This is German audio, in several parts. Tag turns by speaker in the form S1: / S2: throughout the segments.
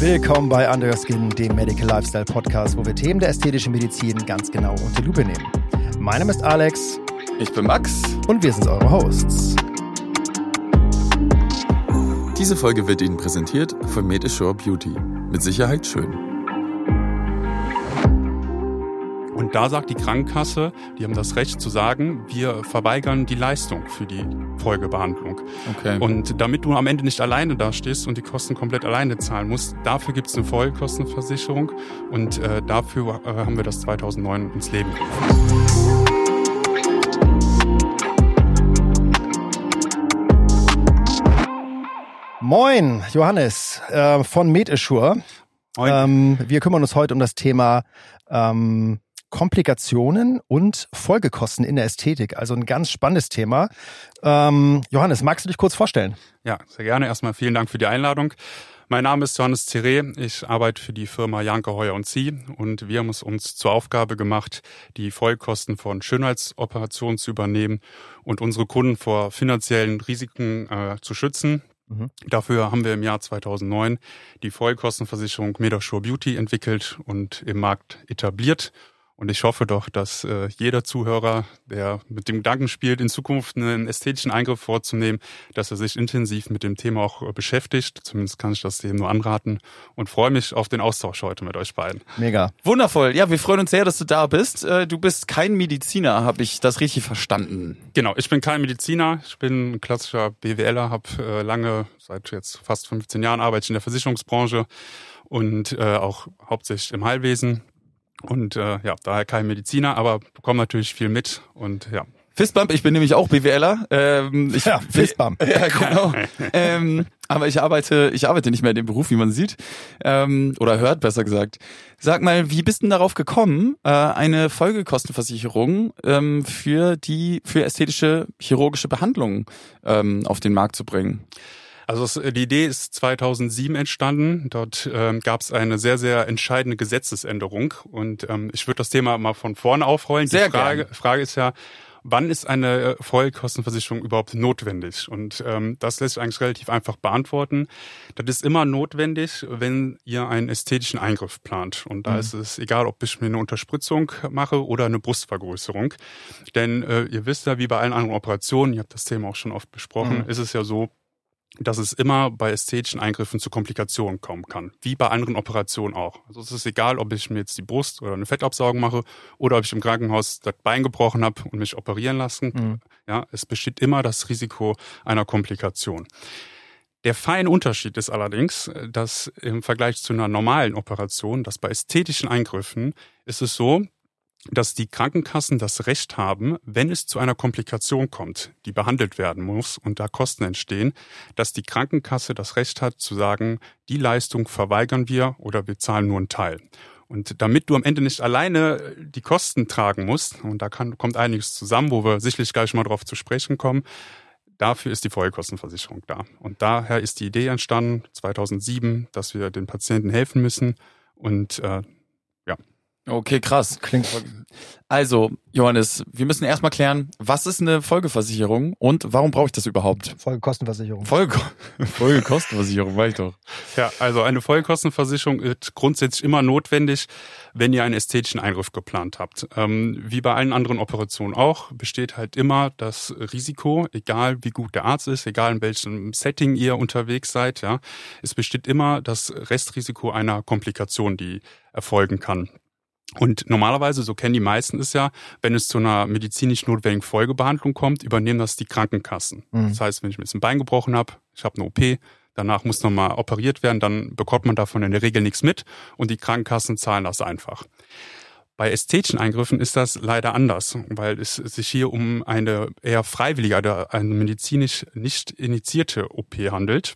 S1: Willkommen bei Under Your Skin, dem Medical Lifestyle Podcast, wo wir Themen der ästhetischen Medizin ganz genau unter Lupe nehmen. Mein Name ist Alex.
S2: Ich bin Max.
S1: Und wir sind eure Hosts.
S2: Diese Folge wird Ihnen präsentiert von Medishore Beauty. Mit Sicherheit schön.
S3: Und da sagt die Krankenkasse, die haben das Recht zu sagen, wir verweigern die Leistung für die Folgebehandlung. Okay. Und damit du am Ende nicht alleine dastehst und die Kosten komplett alleine zahlen musst, dafür gibt es eine Vollkostenversicherung und äh, dafür äh, haben wir das 2009 ins Leben gerufen.
S1: Moin, Johannes äh, von MedAssure. Ähm, wir kümmern uns heute um das Thema ähm, Komplikationen und Folgekosten in der Ästhetik. Also ein ganz spannendes Thema. Ähm, Johannes, magst du dich kurz vorstellen?
S3: Ja, sehr gerne. Erstmal vielen Dank für die Einladung. Mein Name ist Johannes Zere. Ich arbeite für die Firma Janke Heuer und Sie und wir haben es uns zur Aufgabe gemacht, die Folgekosten von Schönheitsoperationen zu übernehmen und unsere Kunden vor finanziellen Risiken äh, zu schützen. Mhm. Dafür haben wir im Jahr 2009 die Vollkostenversicherung Medashore Beauty entwickelt und im Markt etabliert. Und ich hoffe doch, dass äh, jeder Zuhörer, der mit dem Gedanken spielt, in Zukunft einen ästhetischen Eingriff vorzunehmen, dass er sich intensiv mit dem Thema auch äh, beschäftigt. Zumindest kann ich das dem nur anraten und freue mich auf den Austausch heute mit euch beiden.
S2: Mega. Wundervoll. Ja, wir freuen uns sehr, dass du da bist. Äh, du bist kein Mediziner, habe ich das richtig verstanden?
S3: Genau, ich bin kein Mediziner. Ich bin ein klassischer BWLer, habe äh, lange, seit jetzt fast 15 Jahren arbeite ich in der Versicherungsbranche und äh, auch hauptsächlich im Heilwesen und äh, ja, daher kein Mediziner, aber bekomme natürlich viel mit und ja.
S2: Fistbump, ich bin nämlich auch BWLer. Ähm, ich,
S1: ja, Fistbump.
S2: Ja, genau. ähm, aber ich arbeite, ich arbeite nicht mehr in dem Beruf, wie man sieht. Ähm, oder hört, besser gesagt. Sag mal, wie bist du denn darauf gekommen, äh, eine Folgekostenversicherung ähm, für die, für ästhetische chirurgische Behandlungen ähm, auf den Markt zu bringen?
S3: Also die Idee ist 2007 entstanden. Dort ähm, gab es eine sehr, sehr entscheidende Gesetzesänderung. Und ähm, ich würde das Thema mal von vorne aufrollen.
S2: Sehr
S3: die Frage, Frage ist ja, wann ist eine Vollkostenversicherung überhaupt notwendig? Und ähm, das lässt sich eigentlich relativ einfach beantworten. Das ist immer notwendig, wenn ihr einen ästhetischen Eingriff plant. Und da mhm. ist es egal, ob ich mir eine Unterspritzung mache oder eine Brustvergrößerung. Denn äh, ihr wisst ja, wie bei allen anderen Operationen, ihr habt das Thema auch schon oft besprochen, mhm. ist es ja so, dass es immer bei ästhetischen Eingriffen zu Komplikationen kommen kann, wie bei anderen Operationen auch. Also es ist egal, ob ich mir jetzt die Brust oder eine Fettabsaugung mache oder ob ich im Krankenhaus das Bein gebrochen habe und mich operieren lassen. Mhm. Ja, es besteht immer das Risiko einer Komplikation. Der feine Unterschied ist allerdings, dass im Vergleich zu einer normalen Operation, dass bei ästhetischen Eingriffen ist es so, dass die Krankenkassen das Recht haben, wenn es zu einer Komplikation kommt, die behandelt werden muss und da Kosten entstehen, dass die Krankenkasse das Recht hat zu sagen, die Leistung verweigern wir oder wir zahlen nur einen Teil. Und damit du am Ende nicht alleine die Kosten tragen musst, und da kann, kommt einiges zusammen, wo wir sicherlich gleich mal drauf zu sprechen kommen, dafür ist die Folgekostenversicherung da. Und daher ist die Idee entstanden, 2007, dass wir den Patienten helfen müssen und äh,
S2: Okay, krass. Klingt. Also, Johannes, wir müssen erstmal klären, was ist eine Folgeversicherung und warum brauche ich das überhaupt?
S1: Folgekostenversicherung.
S2: Folge Folgekostenversicherung, war ich doch.
S3: Ja, also eine Folgekostenversicherung ist grundsätzlich immer notwendig, wenn ihr einen ästhetischen Eingriff geplant habt. Ähm, wie bei allen anderen Operationen auch, besteht halt immer das Risiko, egal wie gut der Arzt ist, egal in welchem Setting ihr unterwegs seid, ja, es besteht immer das Restrisiko einer Komplikation, die erfolgen kann. Und normalerweise, so kennen die meisten es ja, wenn es zu einer medizinisch notwendigen Folgebehandlung kommt, übernehmen das die Krankenkassen. Mhm. Das heißt, wenn ich mir jetzt ein Bein gebrochen habe, ich habe eine OP, danach muss nochmal operiert werden, dann bekommt man davon in der Regel nichts mit und die Krankenkassen zahlen das einfach. Bei ästhetischen Eingriffen ist das leider anders, weil es sich hier um eine eher freiwillige, eine medizinisch nicht initiierte OP handelt.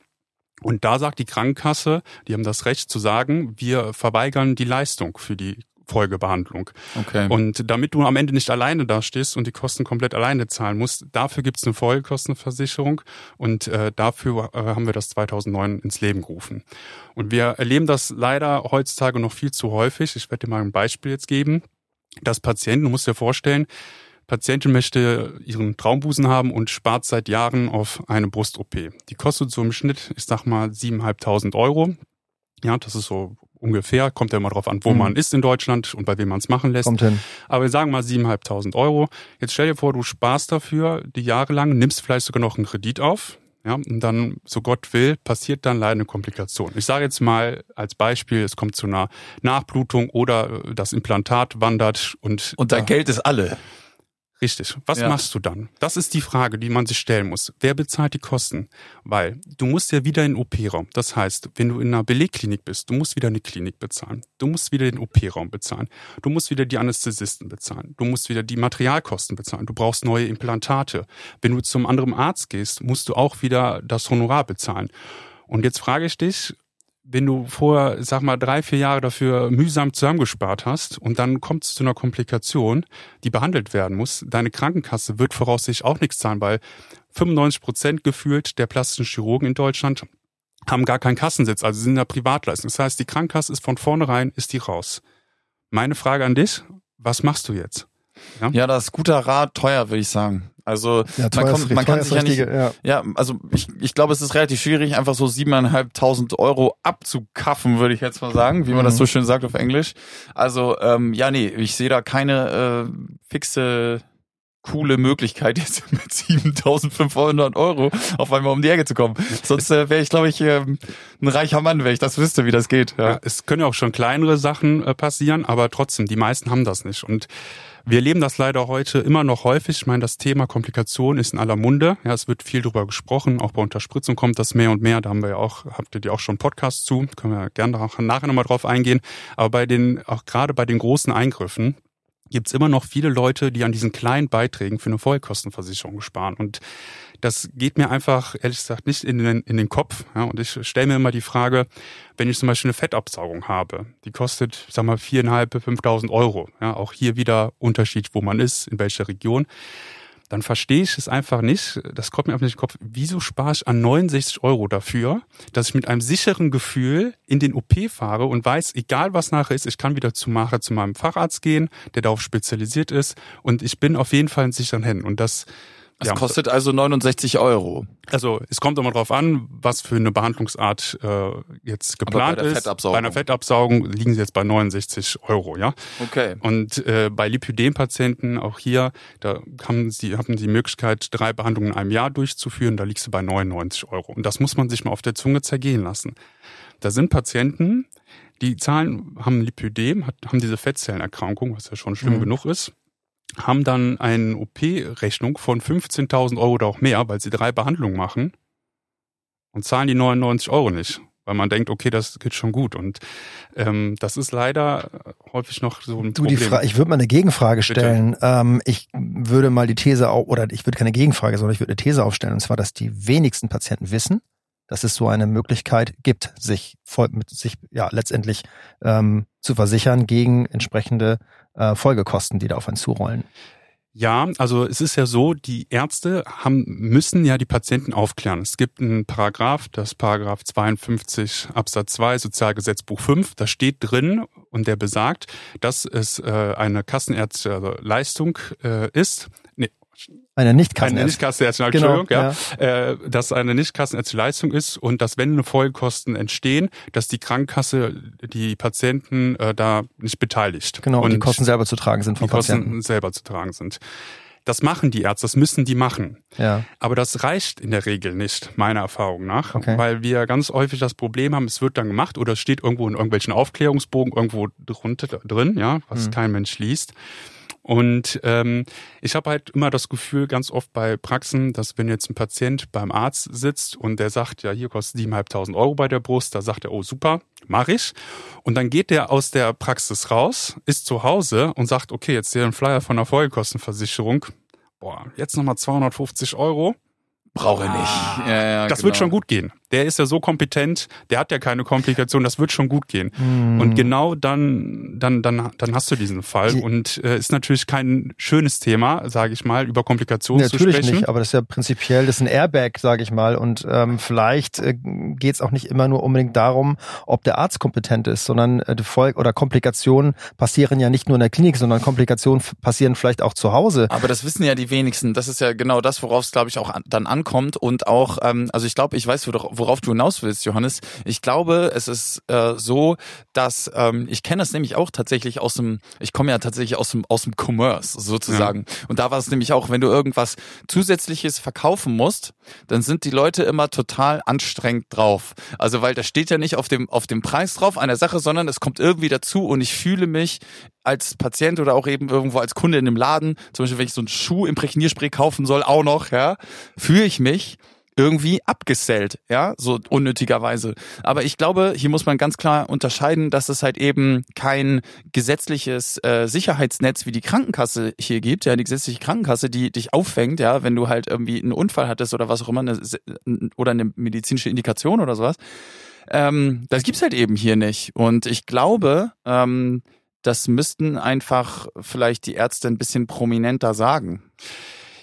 S3: Und da sagt die Krankenkasse, die haben das Recht zu sagen, wir verweigern die Leistung für die Folgebehandlung. Okay. Und damit du am Ende nicht alleine dastehst und die Kosten komplett alleine zahlen musst, dafür gibt es eine Folgekostenversicherung und äh, dafür äh, haben wir das 2009 ins Leben gerufen. Und wir erleben das leider heutzutage noch viel zu häufig. Ich werde dir mal ein Beispiel jetzt geben. Das Patienten, du musst dir vorstellen, Patientin möchte ihren Traumbusen haben und spart seit Jahren auf eine Brust-OP. Die kostet so im Schnitt, ich sag mal, 7.500 Euro. Ja, das ist so ungefähr, kommt ja immer drauf an, wo mhm. man ist in Deutschland und bei wem man es machen lässt.
S1: Kommt hin.
S3: Aber wir sagen mal 7.500 Euro. Jetzt stell dir vor, du sparst dafür die Jahre lang, nimmst vielleicht sogar noch einen Kredit auf. Ja, und dann, so Gott will, passiert dann leider eine Komplikation. Ich sage jetzt mal als Beispiel, es kommt zu einer Nachblutung oder das Implantat wandert und.
S2: Und dein äh, Geld ist alle.
S3: Richtig. Was ja. machst du dann? Das ist die Frage, die man sich stellen muss. Wer bezahlt die Kosten? Weil du musst ja wieder in den OP-Raum. Das heißt, wenn du in einer Belegklinik bist, du musst wieder eine Klinik bezahlen. Du musst wieder den OP-Raum bezahlen. Du musst wieder die Anästhesisten bezahlen. Du musst wieder die Materialkosten bezahlen. Du brauchst neue Implantate. Wenn du zum anderen Arzt gehst, musst du auch wieder das Honorar bezahlen. Und jetzt frage ich dich, wenn du vorher, sag mal, drei, vier Jahre dafür mühsam zusammengespart hast und dann kommt es zu einer Komplikation, die behandelt werden muss, deine Krankenkasse wird voraussichtlich auch nichts zahlen, weil 95 Prozent gefühlt der plastischen Chirurgen in Deutschland haben gar keinen Kassensitz, also sind in der Privatleistung. Das heißt, die Krankenkasse ist von vornherein, ist die raus. Meine Frage an dich, was machst du jetzt?
S2: Ja, ja das ist guter Rat, teuer, würde ich sagen. Also ja, man, kommt, man kann sich ja nicht, ja. ja, also ich, ich glaube, es ist relativ schwierig, einfach so siebeneinhalbtausend Euro abzukaffen, würde ich jetzt mal sagen, wie man mhm. das so schön sagt auf Englisch. Also ähm, ja, nee, ich sehe da keine äh, fixe coole Möglichkeit, jetzt mit 7500 Euro auf einmal um die Ecke zu kommen. Sonst äh, wäre ich, glaube ich, äh, ein reicher Mann, wenn ich das wüsste, wie das geht.
S3: Ja. ja es können ja auch schon kleinere Sachen äh, passieren, aber trotzdem, die meisten haben das nicht. Und wir erleben das leider heute immer noch häufig. Ich meine, das Thema Komplikation ist in aller Munde. Ja, es wird viel darüber gesprochen. Auch bei Unterspritzung kommt das mehr und mehr. Da haben wir ja auch, habt ihr auch schon Podcasts zu. Können wir gerne nachher nochmal drauf eingehen. Aber bei den, auch gerade bei den großen Eingriffen, gibt es immer noch viele Leute, die an diesen kleinen Beiträgen für eine Vollkostenversicherung sparen. Und das geht mir einfach, ehrlich gesagt, nicht in den, in den Kopf. Ja, und ich stelle mir immer die Frage, wenn ich zum Beispiel eine Fettabsaugung habe, die kostet, sag mal, viereinhalb, fünftausend Euro. Ja, auch hier wieder Unterschied, wo man ist, in welcher Region dann verstehe ich es einfach nicht, das kommt mir einfach nicht in den Kopf, wieso spare ich an 69 Euro dafür, dass ich mit einem sicheren Gefühl in den OP fahre und weiß, egal was nachher ist, ich kann wieder zu Mache zu meinem Facharzt gehen, der darauf spezialisiert ist und ich bin auf jeden Fall in sicheren Händen und das
S2: es ja. kostet also 69 Euro.
S3: Also es kommt immer darauf an, was für eine Behandlungsart äh, jetzt geplant bei ist. Bei einer Fettabsaugung liegen sie jetzt bei 69 Euro, ja.
S2: Okay.
S3: Und äh, bei Lipödem-Patienten auch hier, da haben sie haben die Möglichkeit, drei Behandlungen in einem Jahr durchzuführen. Da liegst du bei 99 Euro. Und das muss man sich mal auf der Zunge zergehen lassen. Da sind Patienten, die zahlen, haben Lipödem, haben diese Fettzellenerkrankung, was ja schon schlimm mhm. genug ist haben dann eine OP-Rechnung von 15.000 Euro oder auch mehr, weil sie drei Behandlungen machen und zahlen die 99 Euro nicht, weil man denkt, okay, das geht schon gut. Und ähm, das ist leider häufig noch so ein
S1: du,
S3: Problem.
S1: Die Fra ich würde mal eine Gegenfrage stellen. Ähm, ich würde mal die These auch, oder ich würde keine Gegenfrage, sondern ich würde eine These aufstellen, und zwar, dass die wenigsten Patienten wissen, dass es so eine Möglichkeit gibt, sich voll mit sich ja letztendlich ähm, zu versichern gegen entsprechende äh, Folgekosten, die da auf einen zurollen.
S3: Ja, also es ist ja so, die Ärzte haben, müssen ja die Patienten aufklären. Es gibt einen Paragraph, das Paragraph 52 Absatz 2 Sozialgesetzbuch 5, da steht drin und der besagt, dass es äh, eine kassenärztliche Leistung äh, ist,
S1: eine nicht
S3: eine nicht genau, Entschuldigung, ja, ja. Äh, dass eine nicht Leistung ist und dass wenn eine Folgekosten entstehen, dass die Krankenkasse die Patienten äh, da nicht beteiligt.
S1: Genau, und die Kosten selber zu tragen sind
S3: vom die Patienten. Kosten selber zu tragen sind. Das machen die Ärzte, das müssen die machen.
S1: Ja.
S3: Aber das reicht in der Regel nicht, meiner Erfahrung nach,
S1: okay.
S3: weil wir ganz häufig das Problem haben, es wird dann gemacht oder es steht irgendwo in irgendwelchen Aufklärungsbogen irgendwo drunter drin, ja, was mhm. kein Mensch liest. Und ähm, ich habe halt immer das Gefühl, ganz oft bei Praxen, dass wenn jetzt ein Patient beim Arzt sitzt und der sagt, ja, hier kostet 7.500 Euro bei der Brust, da sagt er, oh super, mache ich. Und dann geht der aus der Praxis raus, ist zu Hause und sagt, okay, jetzt hier ein Flyer von der Folgekostenversicherung. Boah, jetzt nochmal 250 Euro.
S2: Brauche nicht. Ah,
S3: ja, ja, das genau. wird schon gut gehen. Der ist ja so kompetent, der hat ja keine Komplikation, das wird schon gut gehen. Mm. Und genau dann, dann, dann, dann hast du diesen Fall. Die, und äh, ist natürlich kein schönes Thema, sage ich mal, über Komplikationen
S1: zu
S3: sprechen.
S1: Natürlich nicht, aber das ist ja prinzipiell, das ist ein Airbag, sage ich mal. Und ähm, vielleicht äh, geht es auch nicht immer nur unbedingt darum, ob der Arzt kompetent ist, sondern äh, Volk oder Komplikationen passieren ja nicht nur in der Klinik, sondern Komplikationen passieren vielleicht auch zu Hause.
S2: Aber das wissen ja die wenigsten. Das ist ja genau das, worauf es, glaube ich, auch an, dann ankommt ankommt und auch, ähm, also ich glaube, ich weiß, worauf du hinaus willst, Johannes. Ich glaube, es ist äh, so, dass ähm, ich kenne das nämlich auch tatsächlich aus dem, ich komme ja tatsächlich aus dem aus dem Commerce sozusagen. Ja. Und da war es nämlich auch, wenn du irgendwas zusätzliches verkaufen musst, dann sind die Leute immer total anstrengend drauf. Also weil da steht ja nicht auf dem auf dem Preis drauf einer Sache, sondern es kommt irgendwie dazu und ich fühle mich als Patient oder auch eben irgendwo als Kunde in einem Laden, zum Beispiel wenn ich so einen Schuh Imprägnierspray kaufen soll, auch noch, ja, fühle ich mich irgendwie abgesellt, ja, so unnötigerweise. Aber ich glaube, hier muss man ganz klar unterscheiden, dass es halt eben kein gesetzliches äh, Sicherheitsnetz wie die Krankenkasse hier gibt, ja, die gesetzliche Krankenkasse, die dich auffängt, ja, wenn du halt irgendwie einen Unfall hattest oder was auch immer, eine, oder eine medizinische Indikation oder sowas. Ähm, das gibt's halt eben hier nicht. Und ich glaube, ähm, das müssten einfach vielleicht die Ärzte ein bisschen prominenter sagen.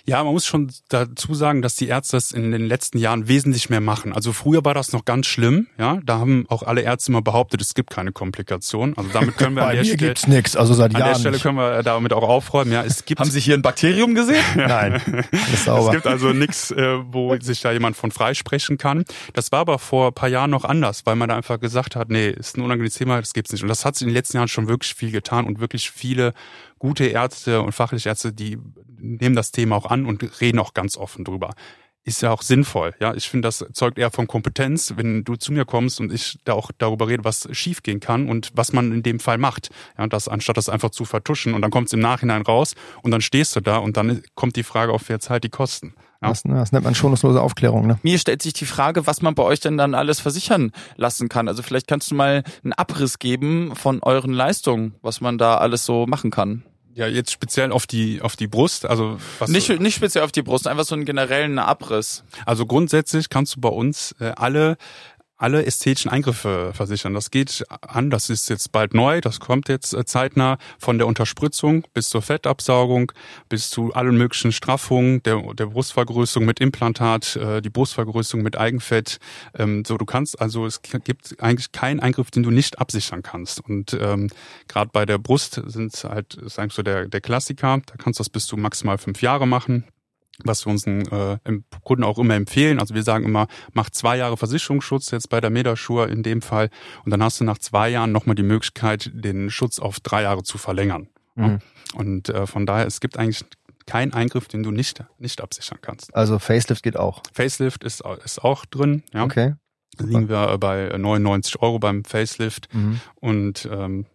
S3: Ja, man muss schon dazu sagen, dass die Ärzte das in den letzten Jahren wesentlich mehr machen. Also früher war das noch ganz schlimm, ja. Da haben auch alle Ärzte immer behauptet, es gibt keine Komplikationen. Also damit können wir
S1: Bei
S3: an der
S1: mir
S3: Stelle,
S1: gibt's nix, also seit
S3: an
S1: Jahren
S3: der Stelle
S1: nicht.
S3: können wir damit auch aufräumen. Ja, es gibt
S2: Haben Sie hier ein Bakterium gesehen?
S1: Nein, ist
S3: es
S1: sauber.
S3: gibt also nichts, äh, wo sich da jemand von freisprechen kann. Das war aber vor ein paar Jahren noch anders, weil man da einfach gesagt hat, nee, ist ein unangenehmes Thema, das gibt's nicht. Und das hat sich in den letzten Jahren schon wirklich viel getan und wirklich viele gute Ärzte und fachliche Ärzte, die nehmen das Thema auch an und reden auch ganz offen drüber. Ist ja auch sinnvoll. Ja, ich finde, das zeugt eher von Kompetenz, wenn du zu mir kommst und ich da auch darüber rede, was schiefgehen kann und was man in dem Fall macht. Ja, das anstatt das einfach zu vertuschen und dann kommt es im Nachhinein raus und dann stehst du da und dann kommt die Frage auf, wer zahlt die Kosten. Ja.
S1: Das, das nennt man schonungslose Aufklärung, ne?
S2: Mir stellt sich die Frage, was man bei euch denn dann alles versichern lassen kann. Also vielleicht kannst du mal einen Abriss geben von euren Leistungen, was man da alles so machen kann.
S3: Ja, jetzt speziell auf die auf die Brust, also was
S2: Nicht, nicht speziell auf die Brust, einfach so einen generellen Abriss.
S3: Also grundsätzlich kannst du bei uns äh, alle alle ästhetischen Eingriffe versichern. Das geht an, das ist jetzt bald neu, das kommt jetzt äh, zeitnah von der Unterspritzung bis zur Fettabsaugung, bis zu allen möglichen Straffungen, der, der Brustvergrößerung mit Implantat, äh, die Brustvergrößerung mit Eigenfett. Ähm, so, du kannst, also es gibt eigentlich keinen Eingriff, den du nicht absichern kannst. Und ähm, gerade bei der Brust sind halt, ist eigentlich so der, der Klassiker, da kannst du das bis zu maximal fünf Jahre machen was wir unseren äh, Kunden auch immer empfehlen. Also wir sagen immer, mach zwei Jahre Versicherungsschutz jetzt bei der Medaschur in dem Fall und dann hast du nach zwei Jahren nochmal die Möglichkeit, den Schutz auf drei Jahre zu verlängern. Mhm. Und äh, von daher, es gibt eigentlich keinen Eingriff, den du nicht, nicht absichern kannst.
S1: Also Facelift geht auch.
S3: Facelift ist, ist auch drin. Ja.
S1: Okay.
S3: Da liegen wir bei 99 Euro beim Facelift
S1: Mhm.
S3: und ähm,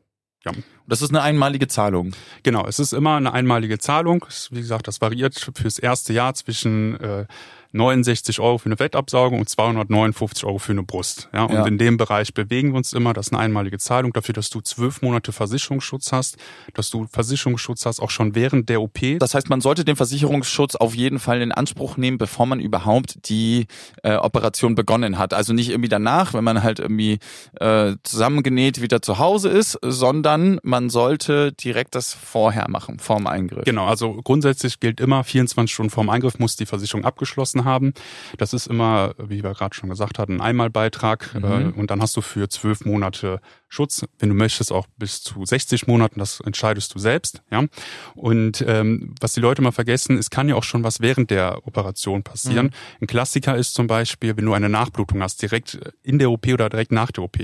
S3: ja,
S2: Das ist eine einmalige Zahlung.
S3: Genau, es ist immer eine einmalige Zahlung. Wie gesagt, das variiert fürs erste Jahr zwischen äh, 69 Euro für eine Fettabsaugung und 259 Euro für eine Brust. Ja, und
S2: Ja.
S3: in dem Bereich bewegen wir uns immer. Das ist eine einmalige Zahlung dafür, dass du zwölf Monate Versicherungsschutz hast, dass du Versicherungsschutz hast auch schon während der OP.
S2: Das heißt, man sollte den Versicherungsschutz auf jeden Fall in Anspruch nehmen, bevor man überhaupt die äh, Operation begonnen hat. Also nicht irgendwie danach, wenn man halt irgendwie äh, zusammengenäht wieder zu Hause ist, sondern man sollte direkt das vorher machen, vorm Eingriff.
S3: Genau, also grundsätzlich gilt immer, 24 Stunden vorm Eingriff muss die Versicherung abgeschlossen haben. Das ist immer, wie wir gerade schon gesagt hatten, ein Einmalbeitrag
S2: Mhm.
S3: äh, und dann hast du für zwölf Monate Schutz. Wenn du möchtest, auch bis zu 60 Monaten, das entscheidest du selbst. Ja. Und ähm, was die Leute mal vergessen, es kann ja auch schon was während der Operation passieren. Ein Klassiker ist zum Beispiel, wenn du eine Nachblutung hast, direkt in der OP oder direkt nach der OP.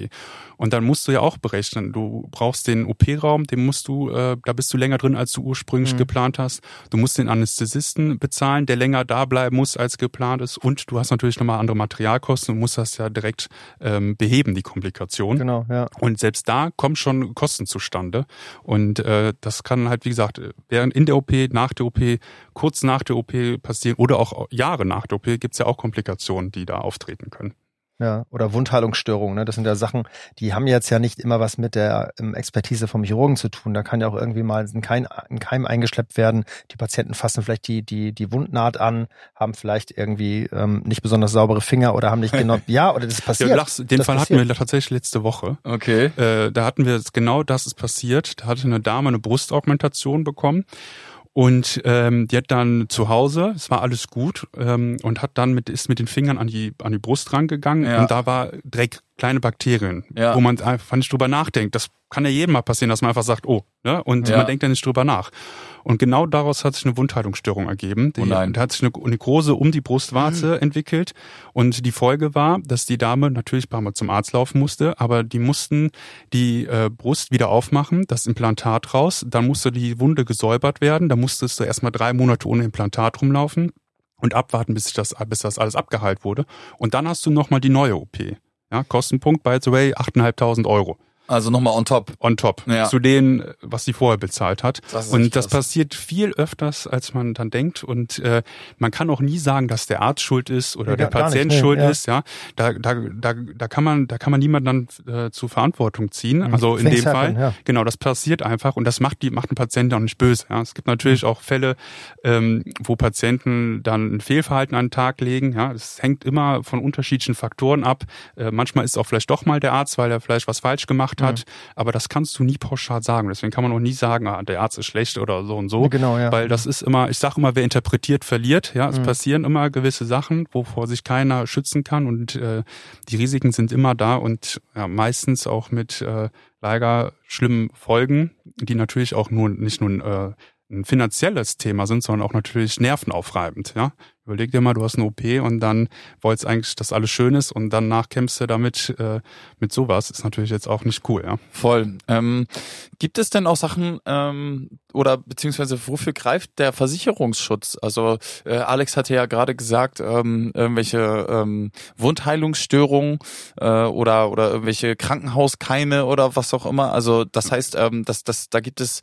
S3: Und dann musst du ja auch berechnen, du brauchst den OP-Raum, den musst du, äh, da bist du länger drin, als du ursprünglich geplant hast. Du musst den Anästhesisten bezahlen, der länger da bleiben muss, als geplant ist. Und du hast natürlich nochmal andere Materialkosten und musst das ja direkt ähm, beheben, die Komplikation.
S1: Genau, ja.
S3: Und selbst da kommen schon Kosten zustande. Und äh, das kann halt, wie gesagt, während in der OP, nach der OP, kurz nach der OP passieren oder auch Jahre nach der OP gibt's ja auch Komplikationen, die da auftreten können.
S1: Ja, oder Wundheilungsstörungen, ne? Das sind ja Sachen, die haben jetzt ja nicht immer was mit der ähm, Expertise vom Chirurgen zu tun. Da kann ja auch irgendwie mal ein Keim, ein Keim eingeschleppt werden. Die Patienten fassen vielleicht die, die, die Wundnaht an, haben vielleicht irgendwie ähm, nicht besonders saubere Finger oder haben nicht genau. Ja, oder das
S3: Ja,
S1: passiert.
S3: du lachst, den
S1: das
S3: Fall
S1: passiert.
S3: hatten wir tatsächlich letzte Woche.
S2: Okay.
S3: Äh, da hatten wir jetzt genau das ist passiert. Da hatte eine Dame eine Brustaugmentation bekommen. Und ähm, die hat dann zu Hause, es war alles gut, ähm, und hat dann mit, ist mit den Fingern an die, an die Brust rangegangen
S2: Ja.
S3: und da war Dreck kleine Bakterien,
S2: Ja.
S3: wo man einfach nicht drüber nachdenkt. Das kann ja jedem mal passieren, dass man einfach sagt, oh, ne? und
S2: Ja.
S3: man denkt ja nicht drüber nach. Und genau daraus hat sich eine Wundheilungsstörung ergeben. Die,
S2: Oh nein.
S3: Da hat sich eine Nekrose um die Brustwarze entwickelt. Und die Folge war, dass die Dame natürlich ein paar Mal zum Arzt laufen musste, aber die mussten die äh, Brust wieder aufmachen, das Implantat raus, dann musste die Wunde gesäubert werden, da musstest du erstmal drei Monate ohne Implantat rumlaufen und abwarten, bis, sich das, bis das alles abgeheilt wurde. Und dann hast du nochmal die neue OP. Ja, Kostenpunkt, by the way, 8.500 Euro
S2: Also nochmal on top.
S3: on top
S2: Ja.
S3: zu denen, was sie vorher bezahlt hat.
S2: Das ist
S3: und das passiert viel öfters, als man dann denkt. Und äh, man kann auch nie sagen, dass der Arzt schuld ist oder
S1: Ja,
S3: der Patient
S1: nicht, nee,
S3: schuld
S1: ja.
S3: ist. Ja, da, da, da, da kann man, da kann man niemanden dann äh, zur Verantwortung ziehen.
S1: Mhm.
S3: Also in
S1: Things
S3: dem
S1: happen,
S3: Fall,
S1: ja.
S3: genau, das passiert einfach und das macht die macht einen Patienten auch nicht böse. Ja, es gibt natürlich auch Fälle, ähm, wo Patienten dann ein Fehlverhalten an den Tag legen. Ja, das hängt immer von unterschiedlichen Faktoren ab. Äh, manchmal ist auch vielleicht doch mal der Arzt, weil er vielleicht was falsch gemacht hat. Aber das kannst du nie pauschal sagen. Deswegen kann man auch nie sagen, ah, der Arzt ist schlecht oder so und so.
S1: Genau, ja.
S3: Weil das ist immer, ich sage immer, wer interpretiert, verliert. Ja, es
S1: Mhm.
S3: passieren immer gewisse Sachen, wovor sich keiner schützen kann und äh, die Risiken sind immer da und ja, meistens auch mit äh, leider schlimmen Folgen, die natürlich auch nur nicht nur äh, ein finanzielles Thema sind, sondern auch natürlich nervenaufreibend. Ja, überleg dir mal, du hast eine OP und dann wolltest eigentlich, dass alles schön ist und danach kämpfst du damit äh, mit sowas. Ist natürlich jetzt auch nicht cool. Ja.
S2: Voll. Ähm, gibt es denn auch Sachen ähm, oder beziehungsweise wofür greift der Versicherungsschutz? Also äh, Alex hatte ja gerade gesagt, ähm, irgendwelche ähm, Wundheilungsstörungen äh, oder oder irgendwelche Krankenhauskeime oder was auch immer. Also das heißt, ähm, dass das da gibt es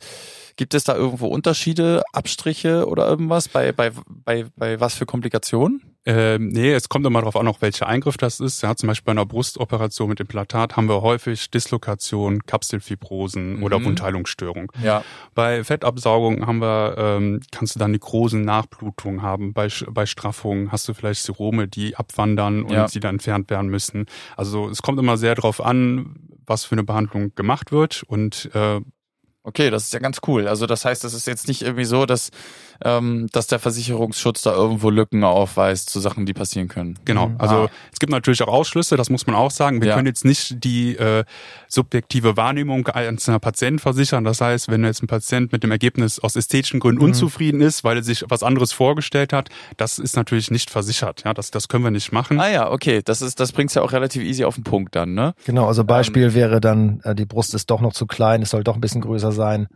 S2: gibt es da irgendwo Unterschiede, Abstriche oder irgendwas bei bei bei bei was für Komplikationen?
S3: Ähm, nee, es kommt immer darauf an, auch welcher Eingriff das ist. Ja, zum Beispiel bei einer Brustoperation mit Implantat haben wir häufig Dislokation, Kapselfibrosen oder
S2: Mhm.
S3: Wundheilungsstörung.
S2: Ja.
S3: Bei Fettabsaugung haben wir, ähm, kannst du dann Nekrosen, Nachblutung haben. Bei, bei Straffungen hast du vielleicht Serome, die abwandern und
S2: Ja.
S3: die dann entfernt werden müssen. Also es kommt immer sehr darauf an, was für eine Behandlung gemacht wird und äh,
S2: Okay, das ist ja ganz cool. Also das heißt, es ist jetzt nicht irgendwie so, dass, ähm, dass der Versicherungsschutz da irgendwo Lücken aufweist zu Sachen, die passieren können.
S3: Genau,
S1: Mhm.
S3: also
S2: Ah.
S3: es gibt natürlich auch Ausschlüsse, das muss man auch sagen. Wir
S2: Ja.
S3: können jetzt nicht die äh, subjektive Wahrnehmung einzelner Patienten versichern. Das heißt, wenn jetzt ein Patient mit dem Ergebnis aus ästhetischen Gründen
S1: Mhm.
S3: unzufrieden ist, weil er sich was anderes vorgestellt hat, das ist natürlich nicht versichert. Ja, das, das können wir nicht machen.
S2: Ah ja, okay, das ist, das bringt's ja auch relativ easy auf den Punkt dann, ne?
S1: Genau, also Beispiel
S2: Ähm,
S1: wäre dann, äh, die Brust ist doch noch zu klein, es soll doch ein bisschen größer sein.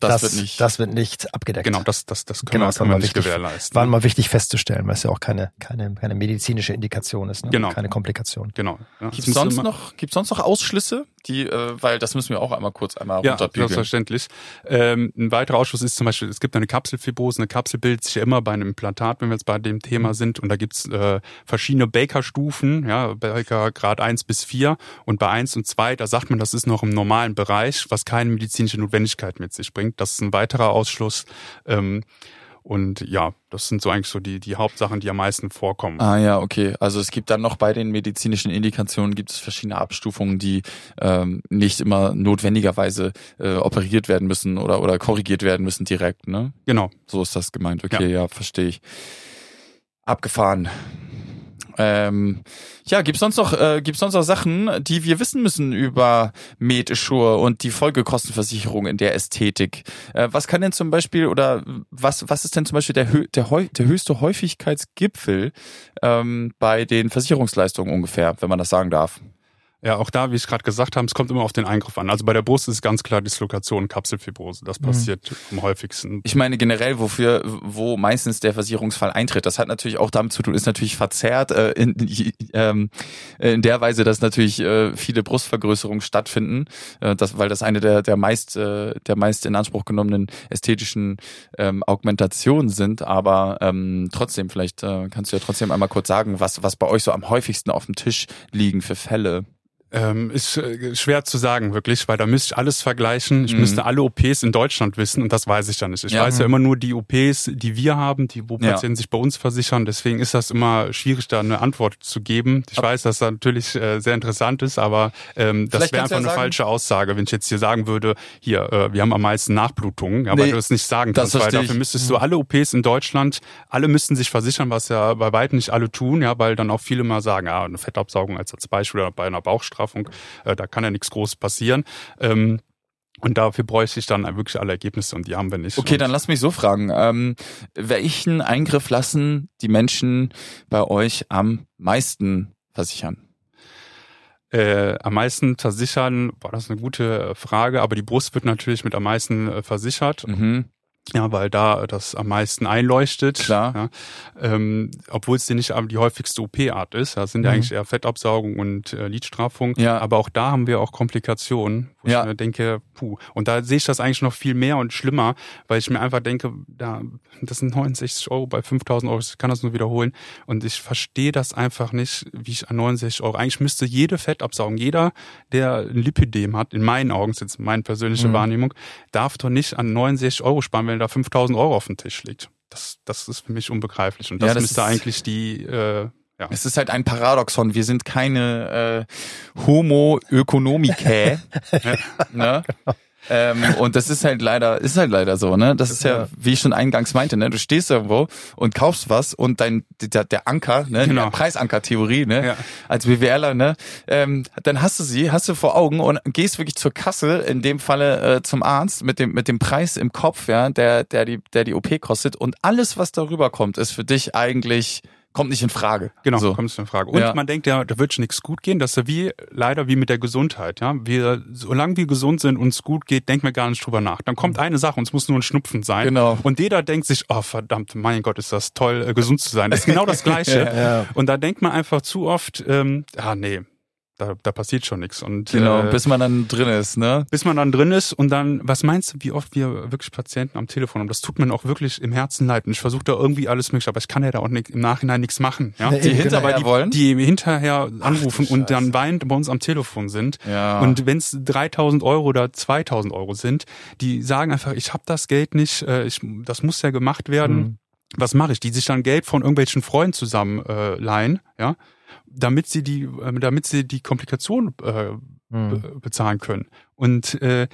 S2: Das wird nicht-
S1: Das wird nicht abgedeckt.
S3: Genau, das, das, das können
S1: Genau, das
S3: wir
S1: mal
S3: nicht
S1: wichtig.
S3: gewährleisten.
S1: War mal wichtig festzustellen, weil es ja auch keine, keine, keine medizinische Indikation ist, ne?
S3: Genau.
S1: keine Komplikation.
S3: Genau. Ja, es
S2: Gibt's
S3: muss
S2: sonst noch, gibt's sonst noch Ausschlüsse, die, äh, weil das müssen wir auch einmal kurz einmal
S3: Ja,
S2: runterbügeln.
S3: selbstverständlich. Ähm, ein weiterer Ausschuss ist zum Beispiel, es gibt eine Kapselfibrose. Eine Kapsel bildet sich ja immer bei einem Implantat, wenn wir jetzt bei dem Thema sind. Und da gibt's äh, verschiedene Baker-Stufen, ja, Baker Grad 1 bis 4. Und bei 1 und 2, da sagt man, das ist noch im normalen Bereich, was keine medizinische Notwendigkeit mit sich bringt. Das ist ein weiterer Ausschluss. Ähm, und ja, das sind so eigentlich so die, die Hauptsachen, die am meisten vorkommen.
S2: Ah ja, okay. Also es gibt dann noch bei den medizinischen Indikationen gibt es verschiedene Abstufungen, die ähm, nicht immer notwendigerweise äh, operiert werden müssen oder oder korrigiert werden müssen direkt, ne?
S3: Genau.
S2: So ist das gemeint. Okay, ja, verstehe ich. Abgefahren. Ähm, ja, gibt's sonst noch äh, gibt's sonst noch Sachen, die wir wissen müssen über MedAssure und die Folgekostenversicherung in der Ästhetik? Äh, was kann denn zum Beispiel oder was was ist denn zum Beispiel der der, der höchste Häufigkeitsgipfel ähm, bei den Versicherungsleistungen ungefähr, wenn man das sagen darf?
S3: Ja, auch da, wie ich gerade gesagt habe, es kommt immer auf den Eingriff an. Also bei der Brust ist ganz klar Dislokation, Kapselfibrose. Das passiert am häufigsten.
S2: Ich meine generell, wofür, wo meistens der Versicherungsfall eintritt. Das hat natürlich auch damit zu tun, ist natürlich verzerrt äh, in, ähm, in der Weise, dass natürlich äh, viele Brustvergrößerungen stattfinden, äh, das, weil das eine der der meist äh, der meist in Anspruch genommenen ästhetischen ähm, Augmentationen sind. Aber ähm, trotzdem, vielleicht äh, kannst du ja trotzdem einmal kurz sagen, was was bei euch so am häufigsten auf dem Tisch liegen für Fälle.
S3: Ähm, ist äh, schwer zu sagen, wirklich, weil da müsste ich alles vergleichen. Ich
S2: Mhm.
S3: müsste alle OPs in Deutschland wissen und das weiß ich ja nicht. Ich
S2: Ja.
S3: weiß ja immer nur die OPs, die wir haben, die, wo
S2: Ja.
S3: Patienten sich bei uns versichern. Deswegen ist das immer schwierig, da eine Antwort zu geben. Ich
S2: Aber-
S3: weiß, dass das natürlich äh, sehr interessant ist, aber ähm, das wäre einfach
S2: ja
S3: eine
S2: sagen-
S3: falsche Aussage, wenn ich jetzt hier sagen würde, hier, äh, wir haben am meisten Nachblutungen, ja,
S2: Nee,
S3: weil du es nicht sagen
S2: das
S3: kannst, weil dafür müsstest du alle OPs in Deutschland, alle müssten sich versichern, was ja bei weitem nicht alle tun, ja, weil dann auch viele mal sagen, ja, eine Fettabsaugung als als Beispiel oder bei einer Lidstraffung, äh, da kann ja nichts Großes passieren. Ähm, und dafür bräuchte ich dann wirklich alle Ergebnisse und die haben wir nicht.
S2: Okay, dann lass mich so fragen. Ähm, welchen Eingriff lassen die Menschen bei euch am meisten versichern?
S3: Äh, am meisten versichern, war das eine gute Frage, aber die Brust wird natürlich mit am meisten äh, versichert.
S2: Mhm.
S3: Ja, weil da das am meisten einleuchtet.
S2: Klar.
S3: Ja, ähm, obwohl es nicht die häufigste OP-Art ist. Das sind ja
S1: Mhm.
S3: eigentlich eher Fettabsaugung und äh, Lidstraffung.
S2: Ja.
S3: Aber auch da haben wir auch Komplikationen, wo
S2: Ja.
S3: ich mir denke, puh. Und da sehe ich das eigentlich noch viel mehr und schlimmer, weil ich mir einfach denke, da, das sind 69 Euro bei 5000 Euro. Ich kann das nur wiederholen. Und ich verstehe das einfach nicht, wie ich an 69 Euro. Eigentlich müsste jede Fettabsaugung, jeder, der ein Lipidem hat, in meinen Augen, das ist jetzt meine persönliche
S1: Mhm.
S3: Wahrnehmung, darf doch nicht an 69 Euro sparen, wenn da 5000 Euro auf dem Tisch liegt. Das, das ist für mich unbegreiflich. Und das,
S2: Ja, das
S3: müsste
S2: ist-
S3: eigentlich die, äh, ja.
S2: Es ist halt ein Paradoxon. Wir sind keine äh, Homo Ökonomicae. ne? Ähm, und das ist halt leider, ist halt leider so, ne? Das ist ja, wie ich schon eingangs meinte, ne? Du stehst irgendwo und kaufst was und dein der, der Anker, ne?
S3: Genau.
S2: Preisanker-Theorie, ne?
S3: Ja.
S2: Als BWLer, ne? Ähm, dann hast du sie, hast du vor Augen und gehst wirklich zur Kasse, in dem Falle äh, zum Arzt mit dem mit dem Preis im Kopf, ja, der der die der die OP kostet und alles, was darüber kommt, ist für dich eigentlich kommt nicht in Frage.
S3: Genau,
S2: So.
S3: kommt in Frage. Und
S2: Ja.
S3: man denkt ja, da wird schon nichts gut gehen. Das ist ja wie, leider wie mit der Gesundheit. Ja, wir, solange wir gesund sind und es gut geht, denken wir gar nicht drüber nach. Dann kommt eine Sache und es muss nur ein Schnupfen sein.
S2: Genau.
S3: Und jeder denkt sich, oh verdammt, mein Gott, ist das toll, äh, gesund zu sein. Das ist genau das Gleiche.
S1: Ja.
S3: Und da denkt man einfach zu oft, ähm, ah nee, da, da passiert schon nichts. Und
S2: Genau,
S3: äh,
S2: bis man dann drin ist, ne?
S3: bis man dann drin ist und dann, was meinst du, wie oft wir wirklich Patienten am Telefon haben? Das tut mir auch wirklich im Herzen leid. Und ich versuche da irgendwie alles mögliche, aber ich kann ja da auch nicht, im Nachhinein nichts machen. Ja?
S2: Die
S1: eben,
S2: hinterher
S3: aber die,
S2: wollen?
S3: die hinterher anrufen
S2: du
S3: und dann weinend bei uns am Telefon sind.
S2: Ja.
S3: Und wenn es 3000 Euro oder 2000 Euro sind, die sagen einfach, ich habe das Geld nicht, äh, ich, das muss ja gemacht werden.
S1: Mhm.
S3: Was mache ich? Die sich dann Geld von irgendwelchen Freunden zusammen äh, leihen, ja, damit sie die, äh, damit sie die Komplikation äh,
S1: Mhm.
S3: be bezahlen können. Und äh,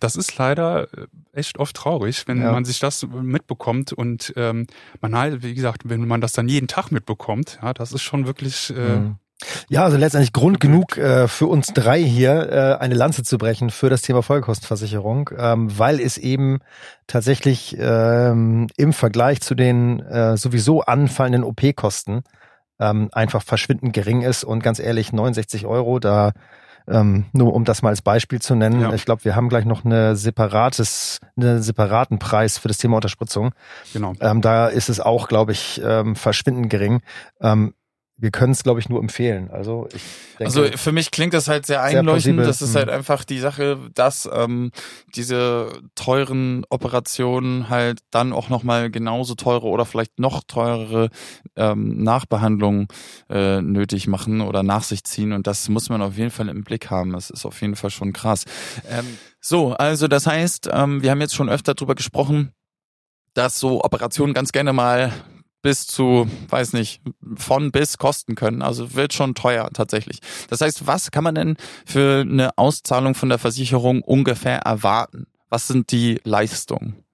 S3: das ist leider äh, echt oft traurig, wenn
S1: Ja.
S3: man sich das mitbekommt und ähm, man halt, wie gesagt, wenn man das dann jeden Tag mitbekommt, ja, das ist schon wirklich äh,
S1: Mhm. Ja, also letztendlich Grund genug äh, für uns drei hier äh, eine Lanze zu brechen für das Thema Folgekostenversicherung, ähm, weil es eben tatsächlich ähm, im Vergleich zu den äh, sowieso anfallenden OP-Kosten ähm, einfach verschwindend gering ist und ganz ehrlich 69 Euro da ähm, nur um das mal als Beispiel zu nennen.
S3: Ja.
S1: Ich glaube, wir haben gleich noch eine separates, einen separaten Preis für das Thema Unterspritzung.
S3: genau.
S1: Ähm, da ist es auch, glaube ich, ähm, verschwindend gering. Ähm, wir können es, glaube ich, nur empfehlen. Also ich denke,
S2: Also für mich klingt das halt sehr
S1: Sehr
S2: einleuchtend.
S1: plausibel.
S2: das ist
S1: Hm.
S2: halt einfach die Sache, dass ähm, diese teuren Operationen halt dann auch nochmal genauso teure oder vielleicht noch teurere ähm, Nachbehandlungen äh, nötig machen oder nach sich ziehen. Und das muss man auf jeden Fall im Blick haben. Das ist auf jeden Fall schon krass. Ähm, so, also das heißt, ähm, wir haben jetzt schon öfter drüber gesprochen, dass so Operationen ganz gerne mal bis zu, weiß nicht, von bis kosten können. Also wird schon teuer tatsächlich. Das heißt, was kann man denn für eine Auszahlung von der Versicherung ungefähr erwarten? Was sind die Leistungen?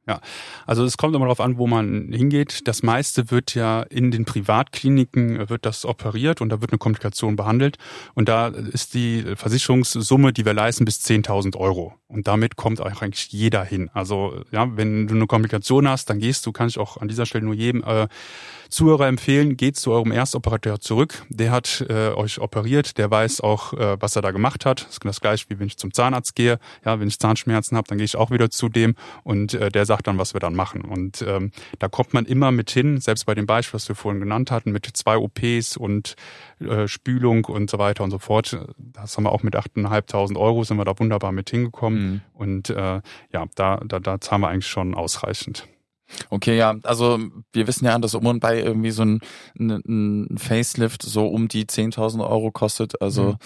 S3: Also es kommt immer darauf an, wo man hingeht. Das meiste wird ja in den Privatkliniken äh, wird das operiert und da wird eine Komplikation behandelt. Und da ist die Versicherungssumme, die wir leisten, bis 10.000 Euro. Und damit kommt eigentlich jeder hin. Also ja, wenn du eine Komplikation hast, dann gehst du, kann ich auch an dieser Stelle nur jedem äh, Zuhörer empfehlen, geht zu eurem Erstoperateur zurück. Der hat äh, euch operiert, der weiß auch, äh, was er da gemacht hat. Das ist das gleiche, wie wenn ich zum Zahnarzt gehe. Ja, wenn ich Zahnschmerzen habe, dann gehe ich auch wieder zu dem und äh, der sagt dann, was wir dann machen. Und ähm, da kommt man immer mit hin, selbst bei dem Beispiel, was wir vorhin genannt hatten, mit zwei OPs und äh, Spülung und so weiter und so fort. Das haben wir auch mit 8.500 Euro, sind wir da wunderbar mit hingekommen.
S2: Mhm.
S3: Und äh, ja, da, da, da zahlen wir eigentlich schon ausreichend.
S2: Okay, ja, also wir wissen ja, dass um und bei irgendwie so ein, ein, ein Facelift so um die 10.000 Euro kostet. Also
S1: Mhm.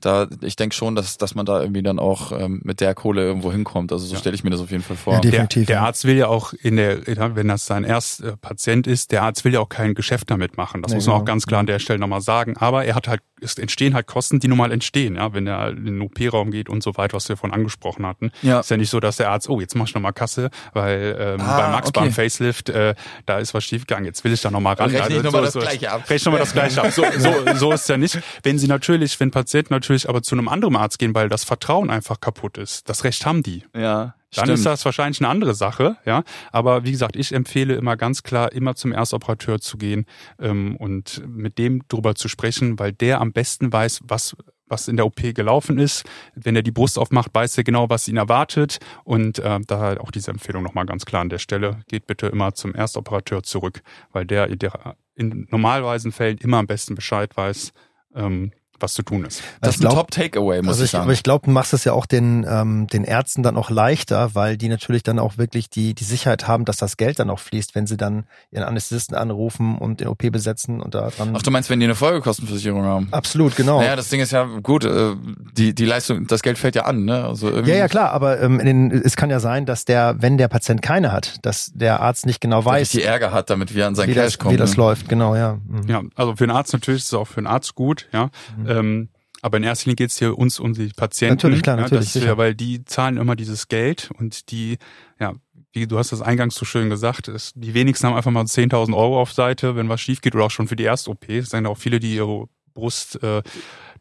S2: da, ich denke schon, dass, dass man da irgendwie dann auch ähm, mit der Kohle irgendwo hinkommt. Also so
S3: Ja.
S2: stelle ich mir das auf jeden Fall vor.
S1: Ja,
S3: Der,
S1: Definitiv,
S3: der
S1: ja.
S3: Arzt will ja auch in der, wenn das sein erster Patient ist, der Arzt will ja auch kein Geschäft damit machen. Das
S1: Nee,
S3: muss man
S1: genau.
S3: auch ganz klar an der Stelle nochmal sagen. Aber er hat halt, es entstehen halt Kosten, die nun mal entstehen, ja, wenn er in den OP-Raum geht und so weiter, was wir vorhin angesprochen hatten.
S2: Ja.
S3: Ist ja nicht so, dass der Arzt, oh, jetzt mach ich nochmal Kasse, weil ähm,
S2: Ah,
S3: bei Max
S2: okay.
S3: Beim Facelift, äh, da ist was schiefgegangen, jetzt will ich da nochmal ran.
S2: Rechne
S3: Also,
S2: nochmal
S3: so-
S2: das
S3: so-
S2: Gleiche ab.
S3: Rechne nochmal das Gleiche ab. So, so, so ist ja nicht. Wenn sie natürlich, wenn Patienten natürlich aber zu einem anderen Arzt gehen, weil das Vertrauen einfach kaputt ist, das Recht haben die.
S2: Ja,
S3: Dann
S2: stimmt.
S3: ist das wahrscheinlich eine andere Sache, ja. Aber wie gesagt, ich empfehle immer ganz klar, immer zum Erstoperateur zu gehen ähm, und mit dem drüber zu sprechen, weil der am besten weiß, was was in der OP gelaufen ist. Wenn er die Brust aufmacht, weiß er genau, was ihn erwartet. Und äh, da auch diese Empfehlung nochmal ganz klar an der Stelle. Geht bitte immer zum Erstoperateur zurück, weil der, der in normalweisen Fällen immer am besten Bescheid weiß, ähm, was zu tun ist.
S2: das
S1: Ich
S2: ist ein
S1: glaub-
S2: Top-Takeaway, muss
S1: Also
S2: ich sagen.
S1: aber ich glaube, du machst es ja auch den, ähm, den Ärzten dann auch leichter, weil die natürlich dann auch wirklich die, die Sicherheit haben, dass das Geld dann auch fließt, wenn sie dann ihren Anästhesisten anrufen und den OP besetzen und da dran.
S2: Ach, du meinst, wenn die eine Folgekostenversicherung haben?
S1: Absolut, genau.
S2: Naja, das Ding ist ja gut, äh, die, die Leistung, das Geld fällt ja an, ne? Also irgendwie,
S1: Ja, ja, klar, aber ähm, in den, es kann ja sein, dass der, wenn der Patient keine hat, dass der Arzt nicht genau
S2: Dass
S1: weiß,
S2: die Ärger hat, damit wir an sein Cash
S1: das,
S2: kommen.
S1: wie das
S2: ne?
S1: läuft. Genau, ja. Mhm.
S3: Ja, also für einen Arzt natürlich ist es auch für einen Arzt gut, ja. Ähm, aber in erster Linie geht es hier uns um die Patienten.
S1: Natürlich, klar,
S3: ja,
S1: natürlich, sicher.
S3: ja, weil die zahlen immer dieses Geld und die, ja, wie du hast das eingangs so schön gesagt, ist, die wenigsten haben einfach mal 10.000 Euro auf Seite, wenn was schief geht oder auch schon für die Erst-OP. Es sind auch viele, die ihre Brust äh,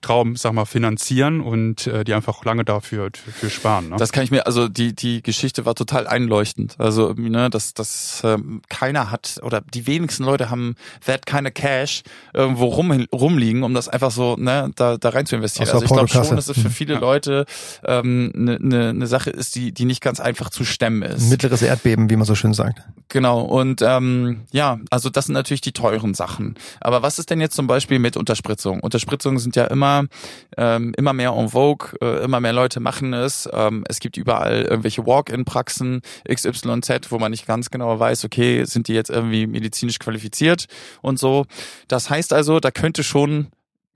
S3: Traum, sag mal, finanzieren und äh, die einfach lange dafür für sparen. Ne?
S2: Das kann ich mir, also die die Geschichte war total einleuchtend. Also ne, dass dass ähm, keiner hat oder die wenigsten Leute haben wer hat keine Cash irgendwo rum, rumliegen, um das einfach so ne da da rein zu investieren. Also ich glaube schon, dass es für viele
S3: Ja.
S2: Leute ähm, eine ne, ne Sache ist, die die nicht ganz einfach zu stemmen ist.
S1: Mittleres Erdbeben, wie man so schön sagt.
S2: Genau, und ähm, ja, also das sind natürlich die teuren Sachen. Aber was ist denn jetzt zum Beispiel mit Unterspritzung? Unterspritzungen sind ja immer, ähm, immer mehr en vogue, äh, immer mehr Leute machen es. Ähm, es gibt überall irgendwelche Walk-in-Praxen, XYZ, wo man nicht ganz genau weiß, okay, sind die jetzt irgendwie medizinisch qualifiziert und so. Das heißt also, da könnte schon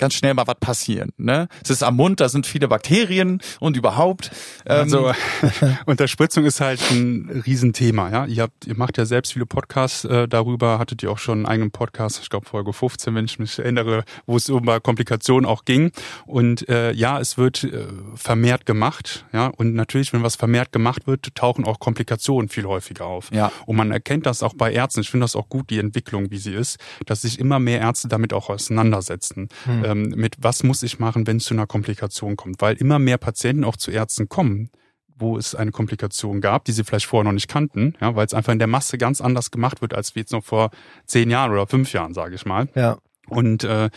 S2: ganz schnell mal was passieren. Ne? Es ist am Mund, da sind viele Bakterien und überhaupt. Ähm,
S3: Also Unterspritzung ist halt ein Riesenthema, ja. Ihr habt, ihr macht ja selbst viele Podcasts äh, darüber, hattet ihr auch schon einen eigenen Podcast, ich glaube Folge 15, wenn ich mich erinnere, wo es über Komplikationen auch ging. Und äh, ja, es wird äh, vermehrt gemacht, ja. Und natürlich, wenn was vermehrt gemacht wird, tauchen auch Komplikationen viel häufiger auf.
S2: Ja.
S3: Und man erkennt das auch bei Ärzten. Ich finde das auch gut, die Entwicklung, wie sie ist, dass sich immer mehr Ärzte damit auch auseinandersetzen. Ähm, mit was muss ich machen, wenn es zu einer Komplikation kommt? Weil immer mehr Patienten auch zu Ärzten kommen, wo es eine Komplikation gab, die sie vielleicht vorher noch nicht kannten, ja, weil es einfach in der Masse ganz anders gemacht wird, als wie jetzt noch vor zehn Jahren oder fünf Jahren, sage ich mal.
S1: Ja.
S3: Und äh,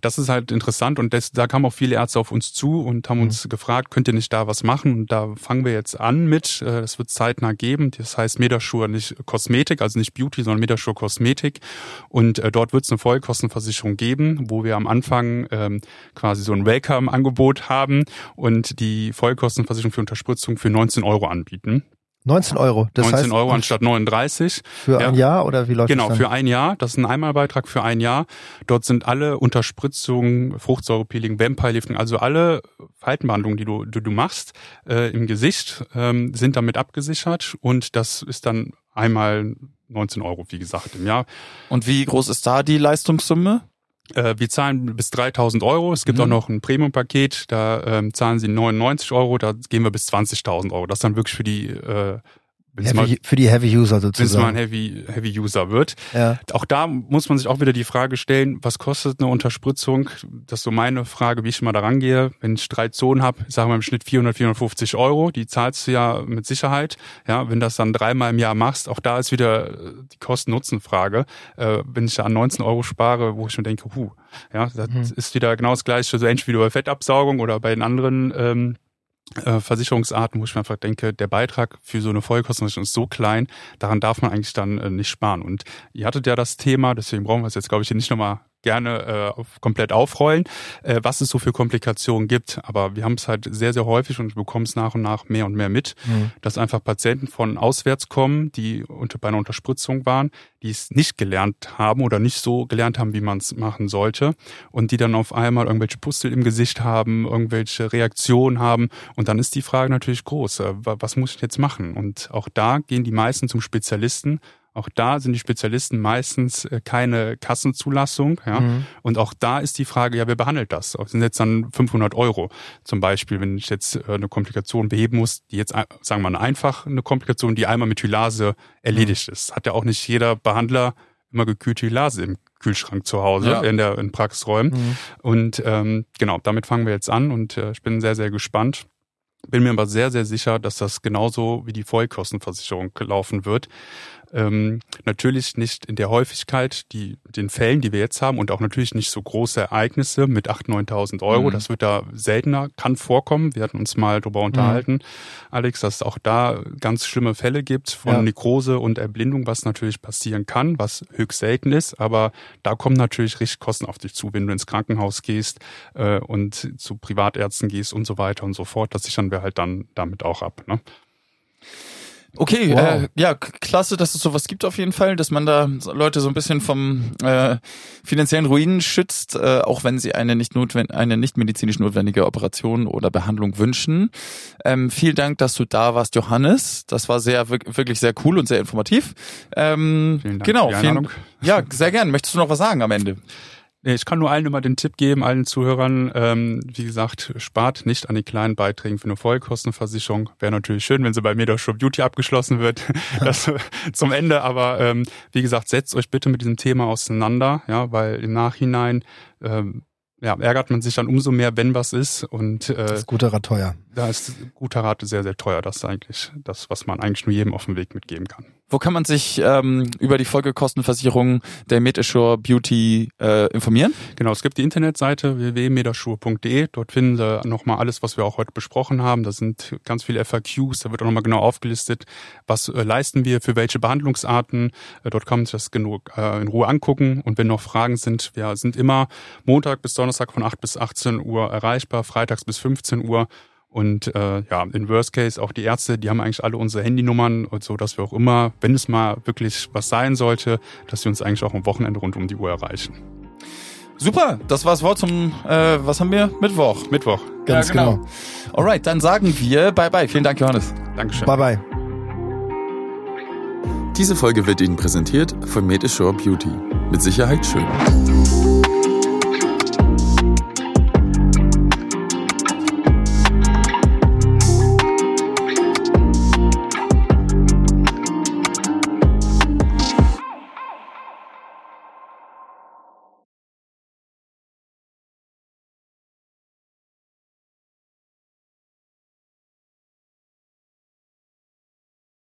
S3: das ist halt interessant und das, da kamen auch viele Ärzte auf uns zu und haben uns gefragt, könnt ihr nicht da was machen? Und da fangen wir jetzt an mit, äh, das wird zeitnah geben, das heißt Medaschur nicht Kosmetik, also nicht Beauty, sondern Medaschur Kosmetik. Und äh, dort wird es eine Vollkostenversicherung geben, wo wir am Anfang ähm, quasi so ein Welcome-Angebot haben und die Vollkostenversicherung für Unterspritzung für 19 Euro anbieten.
S1: 19 Euro. Das
S3: 19
S1: heißt,
S3: Euro anstatt 39.
S1: für
S3: ja.
S1: ein Jahr oder wie läuft
S3: Genau,
S1: das
S3: für
S1: dann?
S3: ein Jahr. Das ist ein Einmalbeitrag für ein Jahr. Dort sind alle Unterspritzungen, Fruchtsäurepeeling, Vampire-Lifting, also alle Faltenbehandlungen, die du, die du machst äh, im Gesicht, ähm, sind damit abgesichert und das ist dann einmal 19 Euro, wie gesagt, im Jahr.
S2: und wie groß ist da die Leistungssumme?
S3: Äh, wir zahlen bis 3000 Euro. Es gibt
S2: Mhm.
S3: auch noch ein Premium-Paket, da ähm, zahlen sie 99 Euro, da gehen wir bis 20.000 Euro. Das ist dann wirklich für die, äh, wenn es mal,
S1: Heavy, für die Heavy User
S3: wenn's mal ein
S1: sozusagen.
S3: Heavy, Heavy User wird.
S1: Ja.
S3: Auch da muss man sich auch wieder die Frage stellen, was kostet eine Unterspritzung? Das ist so meine Frage, wie ich mal da rangehe. Wenn ich drei Zonen habe, sagen wir im Schnitt 400, 450 Euro, die zahlst du ja mit Sicherheit. Ja, wenn das dann dreimal im Jahr machst, auch da ist wieder äh, die Kosten-Nutzen-Frage. Äh, wenn ich da an 19 Euro spare, wo ich mir denke, huh, ja, das
S1: Mhm.
S3: ist wieder genau das Gleiche, so ähnlich wie bei Fettabsaugung oder bei den anderen ähm, äh, Versicherungsarten, wo ich mir einfach denke, der Beitrag für so eine Vollkostenversicherung ist so klein, daran darf man eigentlich dann äh, nicht sparen. Und ihr hattet ja das Thema, deswegen brauchen wir es jetzt, glaube ich, hier nicht nochmal gerne äh, auf, komplett aufrollen, äh, was es so für Komplikationen gibt. Aber wir haben es halt sehr, sehr häufig und ich bekomme es nach und nach mehr und mehr mit,
S1: Mhm.
S3: dass einfach Patienten von auswärts kommen, die unter, bei einer Unterspritzung waren, die es nicht gelernt haben oder nicht so gelernt haben, wie man es machen sollte und die dann auf einmal irgendwelche Pustel im Gesicht haben, irgendwelche Reaktionen haben und dann ist die Frage natürlich groß, äh, wa- was muss ich jetzt machen? Und auch da gehen die meisten zum Spezialisten, Auch da sind die Spezialisten meistens äh, keine Kassenzulassung. Ja? Mhm. Und auch da ist die Frage, ja, wer behandelt das? Das sind jetzt dann 500 Euro zum Beispiel, wenn ich jetzt äh, eine Komplikation beheben muss, die jetzt, sagen wir mal, einfach eine Komplikation, die einmal mit Hylase erledigt mhm. ist. Hat ja auch nicht jeder Behandler immer gekühlte Hylase im Kühlschrank zu Hause ja. in der in Praxisräumen. Mhm. Und ähm, genau, damit fangen wir jetzt an und äh, ich bin sehr, sehr gespannt. Bin mir aber sehr, sehr sicher, dass das genauso wie die Vollkostenversicherung laufen wird. Ähm, natürlich nicht in der Häufigkeit, die den Fällen, die wir jetzt haben, und auch natürlich nicht so große Ereignisse mit 8.000, 9.000 Euro. Mhm. Das wird da seltener, kann vorkommen. Wir hatten uns mal darüber unterhalten, mhm. Alex, dass es auch da ganz schlimme Fälle gibt von ja. Nekrose und Erblindung, was natürlich passieren kann, was höchst selten ist. Aber da kommen natürlich richtig Kosten auf dich zu, wenn du ins Krankenhaus gehst äh, und zu Privatärzten gehst und so weiter und so fort. Das sichern wir halt dann damit auch ab. Ne?
S2: Okay, wow. äh, ja, klasse, dass es sowas gibt auf jeden Fall, dass man da Leute so ein bisschen vom äh, finanziellen Ruinen schützt, äh, auch wenn sie eine nicht notwend eine nicht medizinisch notwendige Operation oder Behandlung wünschen. Ähm, vielen Dank, dass du da warst, Johannes. Das war sehr wirklich sehr cool und sehr informativ. Ähm, vielen Dank genau, vielen, ja, sehr gern. Möchtest du noch was sagen am Ende?
S3: Ich kann nur allen immer den Tipp geben, allen Zuhörern, ähm, wie gesagt, spart nicht an den kleinen Beiträgen für eine Vollkostenversicherung. Wäre natürlich schön, wenn sie bei mir durch Show Beauty abgeschlossen wird. das zum Ende, aber ähm, wie gesagt, setzt euch bitte mit diesem Thema auseinander, ja, weil im Nachhinein ähm, ja, ärgert man sich dann umso mehr, wenn was ist. Und äh, das
S1: ist guter Rat teuer.
S3: Da ist guter Rat sehr, sehr teuer. Das ist eigentlich das, was man eigentlich nur jedem auf dem Weg mitgeben kann.
S2: Wo kann man sich ähm, über die Folgekostenversicherung der MedAssure Beauty äh, informieren?
S3: Genau, es gibt die Internetseite www.medassure.de. Dort finden Sie nochmal alles, was wir auch heute besprochen haben. Da sind ganz viele FAQs, da wird auch nochmal genau aufgelistet, was äh, leisten wir für welche Behandlungsarten. Äh, dort kann man sich das genug äh, in Ruhe angucken. Und wenn noch Fragen sind, wir sind immer Montag bis Donnerstag von 8 bis 18 Uhr erreichbar, freitags bis 15 Uhr. Und äh, ja, in Worst Case auch die Ärzte, die haben eigentlich alle unsere Handynummern und so, dass wir auch immer, wenn es mal wirklich was sein sollte, dass sie uns eigentlich auch am Wochenende rund um die Uhr erreichen.
S2: Super, das war das Wort zum, äh, was haben wir? Mittwoch.
S3: Mittwoch.
S1: Ganz ja, genau. genau.
S2: Alright, dann sagen wir Bye Bye. Vielen Dank, Johannes.
S3: Dankeschön.
S1: Bye Bye.
S4: Diese Folge wird Ihnen präsentiert von Medishore Beauty. Mit Sicherheit schön.